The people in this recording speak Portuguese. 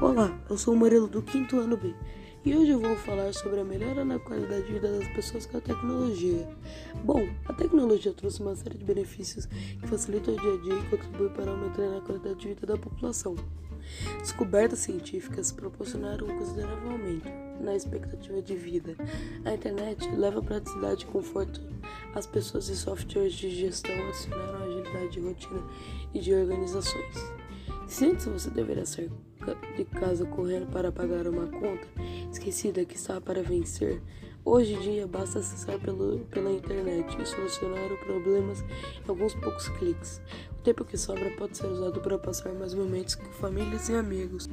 Olá, eu sou o Murilo do quinto ano B e hoje eu vou falar sobre a melhora na qualidade de vida das pessoas com a tecnologia. Bom, a tecnologia trouxe uma série de benefícios que facilitam o dia a dia e contribuem para aumentar a qualidade de vida da população. Descobertas científicas proporcionaram um considerável aumento na expectativa de vida. A internet leva praticidade e conforto às pessoas e softwares de gestão adicionaram agilidade de rotina e de organizações. Se antes você deveria sair de casa correndo para pagar uma conta esquecida que está para vencer, hoje em dia basta acessar pelo, pela internet e solucionar problemas em alguns poucos cliques. O tempo que sobra pode ser usado para passar mais momentos com famílias e amigos.